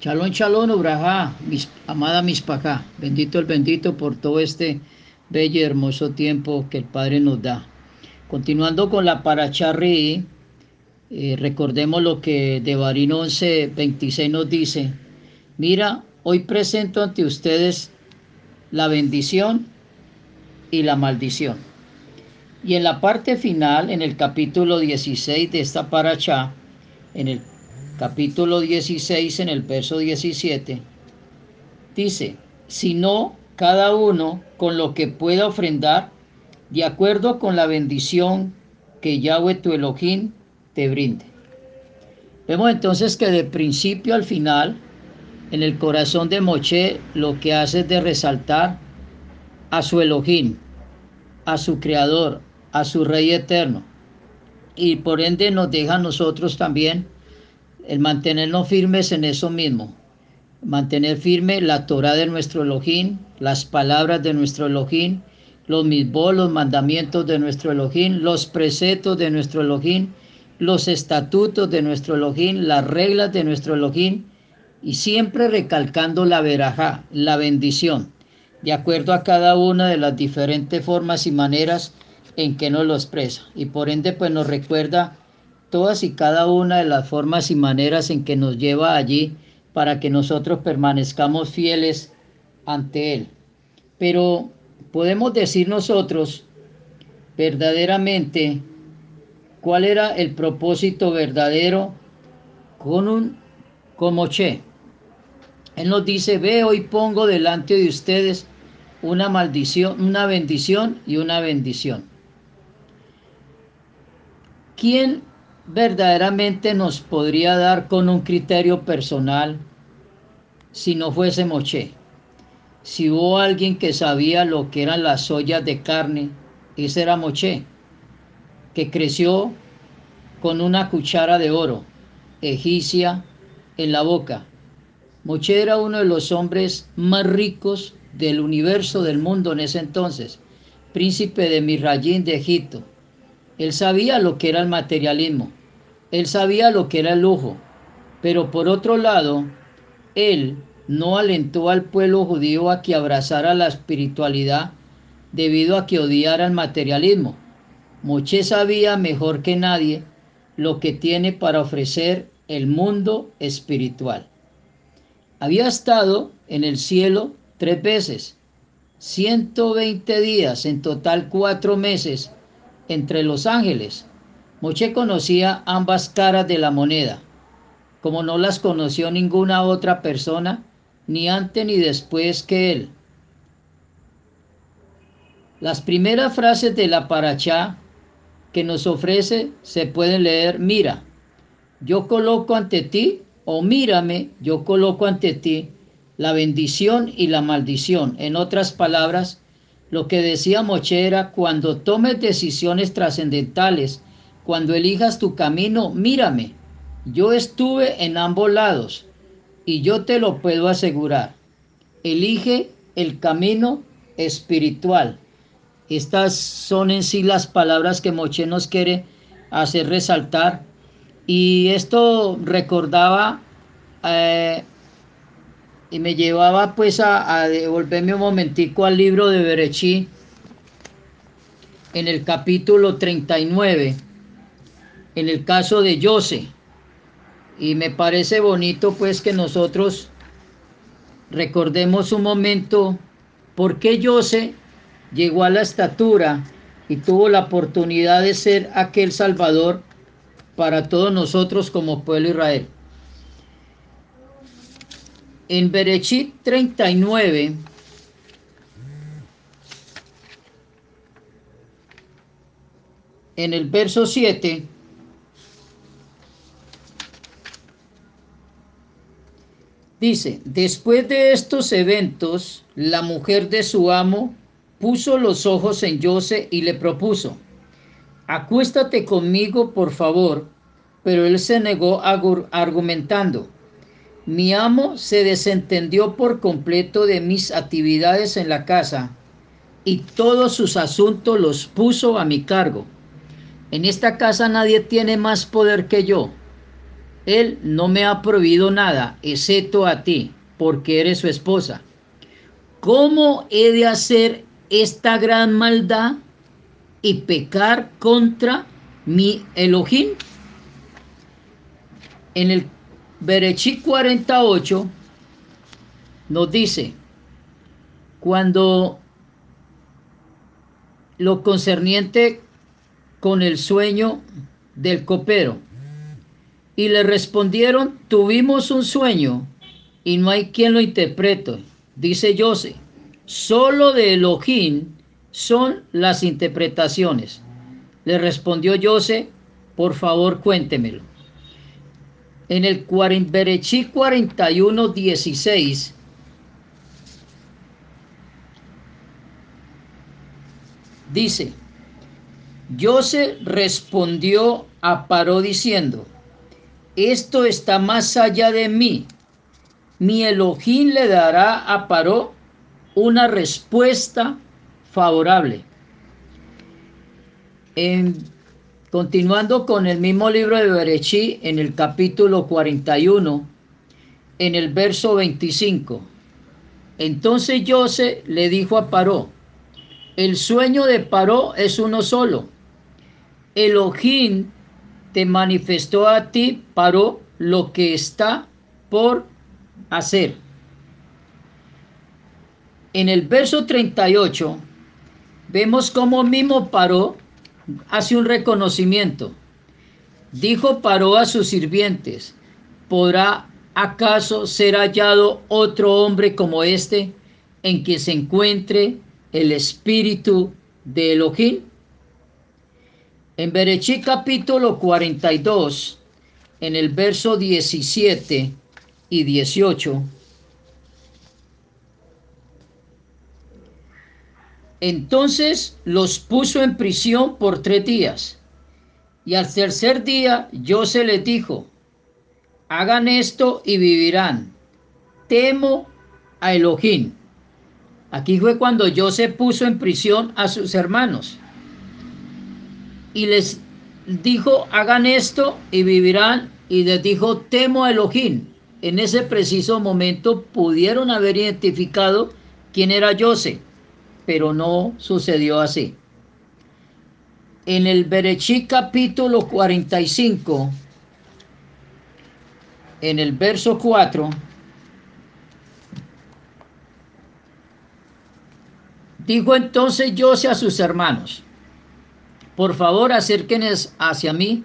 Chalón, chalón, Ubrajá, mis, amada. Bendito el bendito por todo este bello y hermoso tiempo que el Padre nos da. Continuando con la Paracharri, eh, recordemos lo que Devarín 11, 26 nos dice. Mira, hoy presento ante ustedes la bendición y la maldición. Y en la parte final, en el capítulo 16 de esta Parachá, en el capítulo 16, en el verso 17, dice, sino cada uno con lo que pueda ofrendar, de acuerdo con la bendición que Yahweh tu Elohim te brinde. Vemos entonces que de principio al final, en el corazón de Moche, lo que hace es de resaltar a su Elohim, a su Creador, a su Rey eterno. Y por ende nos deja a nosotros también el mantenernos firmes en eso mismo, mantener firme la Torah de nuestro Elohim, las palabras de nuestro Elohim, los mismos, los mandamientos de nuestro Elohim, los preceptos de nuestro Elohim, los estatutos de nuestro Elohim, las reglas de nuestro Elohim, y siempre recalcando la verajá, la bendición, de acuerdo a cada una de las diferentes formas y maneras en que nos lo expresa. Y por ende, pues nos recuerda todas y cada una de las formas y maneras en que nos lleva allí para que nosotros permanezcamos fieles ante Él. Pero podemos decir nosotros verdaderamente cuál era el propósito verdadero con un como Che. Él nos dice, ve hoy pongo delante de ustedes una maldición, una bendición y una bendición. ¿Quién verdaderamente nos podría dar con un criterio personal si no fuese Moche. Si hubo alguien que sabía lo que eran las ollas de carne, ese era Moche, que creció con una cuchara de oro egipcia en la boca. Moche era uno de los hombres más ricos del universo del mundo en ese entonces, príncipe de Mirrayín de Egipto. Él sabía lo que era el materialismo él sabía lo que era el lujo, pero por otro lado, él no alentó al pueblo judío a que abrazara la espiritualidad debido a que odiara el materialismo. Moche sabía mejor que nadie lo que tiene para ofrecer el mundo espiritual. Había estado en el cielo tres veces, 120 días, en total cuatro meses, entre los ángeles, Moche conocía ambas caras de la moneda, como no las conoció ninguna otra persona, ni antes ni después que él. Las primeras frases de la paracha que nos ofrece se pueden leer, mira, yo coloco ante ti, o mírame, yo coloco ante ti la bendición y la maldición. En otras palabras, lo que decía Moche era, cuando tomes decisiones trascendentales, cuando elijas tu camino, mírame. Yo estuve en ambos lados y yo te lo puedo asegurar. Elige el camino espiritual. Estas son en sí las palabras que Moche nos quiere hacer resaltar. Y esto recordaba eh, y me llevaba pues a, a, devolverme un momentico al libro de Berechí en el capítulo 39 en el caso de Jose. Y me parece bonito pues que nosotros recordemos un momento por qué Jose llegó a la estatura y tuvo la oportunidad de ser aquel Salvador para todos nosotros como pueblo Israel. En Berechit 39, en el verso 7, Dice, después de estos eventos, la mujer de su amo puso los ojos en Jose y le propuso, acuéstate conmigo, por favor. Pero él se negó argumentando, mi amo se desentendió por completo de mis actividades en la casa y todos sus asuntos los puso a mi cargo. En esta casa nadie tiene más poder que yo. Él no me ha prohibido nada, excepto a ti, porque eres su esposa. ¿Cómo he de hacer esta gran maldad y pecar contra mi Elohim? En el Berechí 48 nos dice, cuando lo concerniente con el sueño del copero, y le respondieron, tuvimos un sueño y no hay quien lo interprete. Dice José, solo de Elohim son las interpretaciones. Le respondió José, por favor cuéntemelo. En el Berechí 41, 16, dice, José respondió a Paró diciendo, esto está más allá de mí. Mi Elohim le dará a Paró una respuesta favorable. continuando con el mismo libro de Berechí, en el capítulo 41, en el verso 25. Entonces José le dijo a Paró, el sueño de Paró es uno solo. Elohim te manifestó a ti, Paró, lo que está por hacer. En el verso 38 vemos cómo mismo Paró hace un reconocimiento. Dijo Paró a sus sirvientes, ¿podrá acaso ser hallado otro hombre como este en que se encuentre el espíritu de Elohim? En Berechí capítulo 42, en el verso 17 y 18, entonces los puso en prisión por tres días. Y al tercer día yo se les dijo, hagan esto y vivirán. Temo a Elohim. Aquí fue cuando yo se puso en prisión a sus hermanos y les dijo, hagan esto y vivirán. Y les dijo, temo a Elohim. En ese preciso momento pudieron haber identificado quién era José, pero no sucedió así. En el Berechí capítulo 45, en el verso 4, dijo entonces José a sus hermanos, por favor acérquense hacia mí.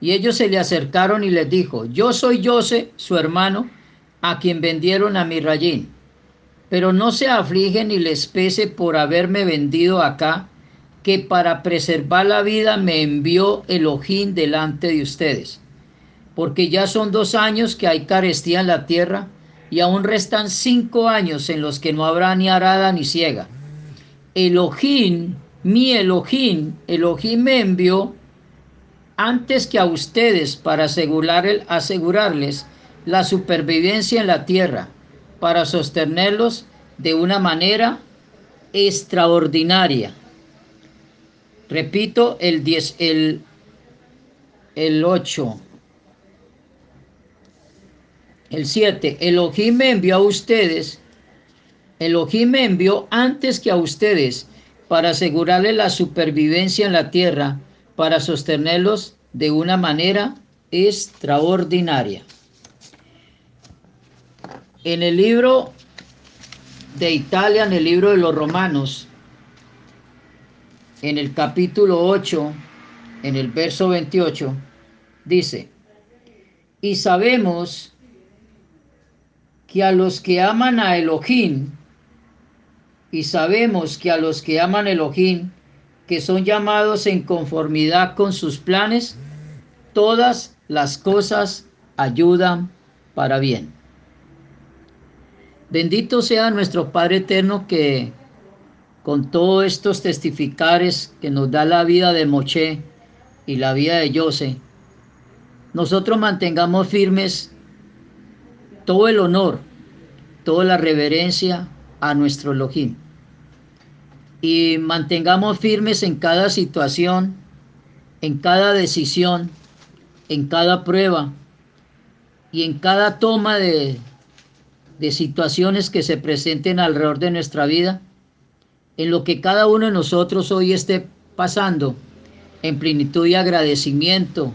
Y ellos se le acercaron y les dijo, yo soy José, su hermano, a quien vendieron a mi rayín. Pero no se afligen ni les pese por haberme vendido acá, que para preservar la vida me envió el ojín delante de ustedes. Porque ya son dos años que hay carestía en la tierra, y aún restan cinco años en los que no habrá ni arada ni ciega. El ojín mi Elohim, Elohim me envió antes que a ustedes para asegurarles la supervivencia en la tierra, para sostenerlos de una manera extraordinaria. Repito, el 10, el, el 8. El 7. Elohim me envió a ustedes. Elohim me envió antes que a ustedes para asegurarle la supervivencia en la tierra, para sostenerlos de una manera extraordinaria. En el libro de Italia, en el libro de los Romanos, en el capítulo 8, en el verso 28, dice, y sabemos que a los que aman a Elohim, y sabemos que a los que aman Elohim, que son llamados en conformidad con sus planes, todas las cosas ayudan para bien. Bendito sea nuestro Padre Eterno que con todos estos testificares que nos da la vida de Moche y la vida de Jose, nosotros mantengamos firmes todo el honor, toda la reverencia, a nuestro Elohim. Y mantengamos firmes en cada situación, en cada decisión, en cada prueba, y en cada toma de, de situaciones que se presenten alrededor de nuestra vida, en lo que cada uno de nosotros hoy esté pasando, en plenitud y agradecimiento,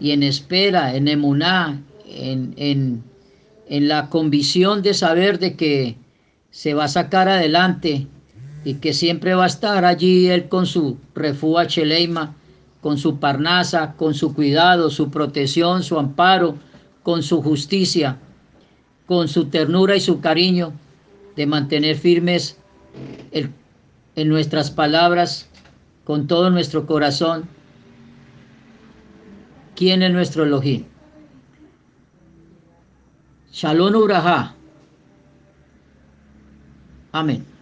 y en espera, en emuná, en, en, en la convicción de saber de que se va a sacar adelante y que siempre va a estar allí él con su refúa cheleima, con su parnasa, con su cuidado, su protección, su amparo, con su justicia, con su ternura y su cariño, de mantener firmes el, en nuestras palabras, con todo nuestro corazón. ¿Quién es nuestro Elohim? Shalom Uraha. Amém.